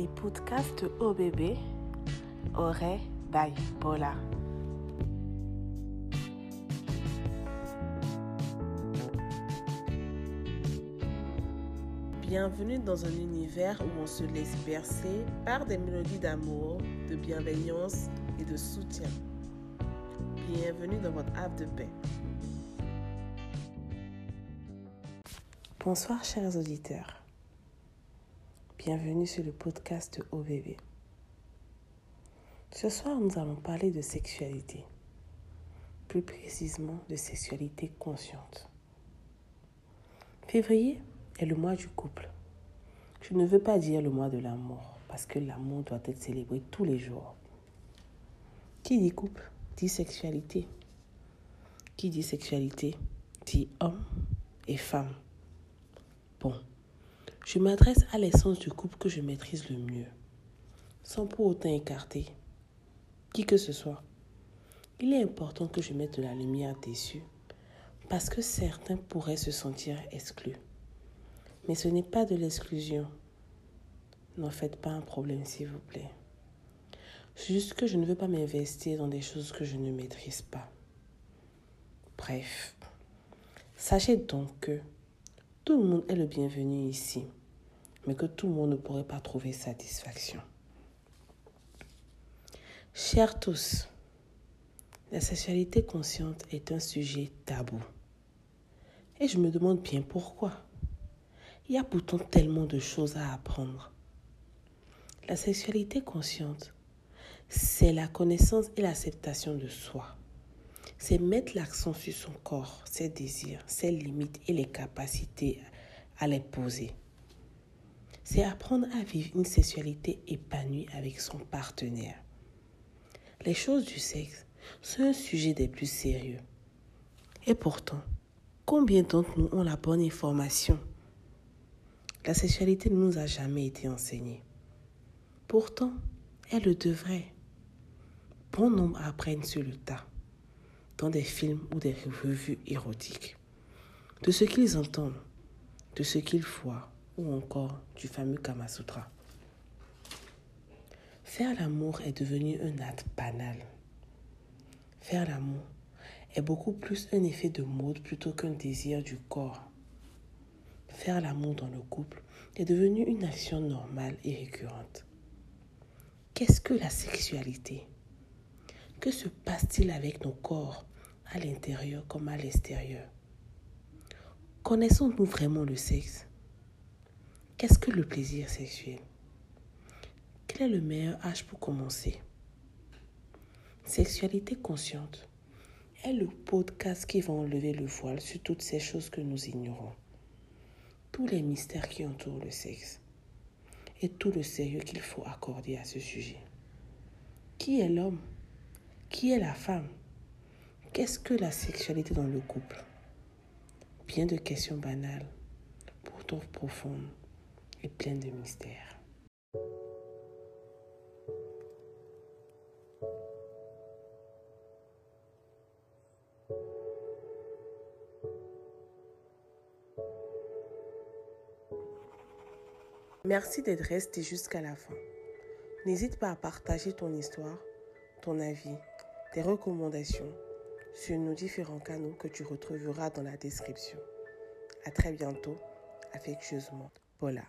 les podcasts OBB Aurait by Paula. Bienvenue dans un univers où on se laisse bercer par des mélodies d'amour, de bienveillance et de soutien. Bienvenue dans votre havre de paix. Bonsoir chers auditeurs. Bienvenue sur le podcast OBB. Ce soir, nous allons parler de sexualité. Plus précisément de sexualité consciente. Février est le mois du couple. Je ne veux pas dire le mois de l'amour, parce que l'amour doit être célébré tous les jours. Qui dit couple dit sexualité. Qui dit sexualité dit homme et femme. Je m'adresse à l'essence du couple que je maîtrise le mieux, sans pour autant écarter qui que ce soit. Il est important que je mette de la lumière dessus, parce que certains pourraient se sentir exclus. Mais ce n'est pas de l'exclusion. N'en faites pas un problème, s'il vous plaît. C'est juste que je ne veux pas m'investir dans des choses que je ne maîtrise pas. Bref, sachez donc que tout le monde est le bienvenu ici, mais que tout le monde ne pourrait pas trouver satisfaction. Chers tous, la sexualité consciente est un sujet tabou. Et je me demande bien pourquoi. Il y a pourtant tellement de choses à apprendre. La sexualité consciente, c'est la connaissance et l'acceptation de soi. C'est mettre l'accent sur son corps, ses désirs, ses limites et les capacités à les poser. C'est apprendre à vivre une sexualité épanouie avec son partenaire. Les choses du sexe sont un sujet des plus sérieux. Et pourtant, combien d'entre nous ont la bonne information? La sexualité ne nous a jamais été enseignée. Pourtant, elle le devrait. Bon nombre apprennent sur le tas, dans des films ou des revues érotiques, de ce qu'ils entendent, de ce qu'ils voient, ou encore du fameux Kama Sutra. Faire l'amour est devenu un acte banal. Faire l'amour est beaucoup plus un effet de mode plutôt qu'un désir du corps. Faire l'amour dans le couple est devenu une action normale et récurrente. Qu'est-ce que la sexualité? Que se passe-t-il avec nos corps, à l'intérieur comme à l'extérieur? Connaissons-nous vraiment le sexe? Qu'est-ce que le plaisir sexuel? Quel est le meilleur âge pour commencer? Sexualité consciente est le podcast qui va enlever le voile sur toutes ces choses que nous ignorons. Tous les mystères qui entourent le sexe et tout le sérieux qu'il faut accorder à ce sujet. Qui est l'homme? Qui est la femme? Qu'est-ce que la sexualité dans le couple? Bien de questions banales, pourtant profondes et pleines de mystères. Merci d'être resté jusqu'à la fin. N'hésite pas à partager ton histoire, ton avis, tes recommandations sur nos différents canaux que tu retrouveras dans la description. À très bientôt, affectueusement, Paula.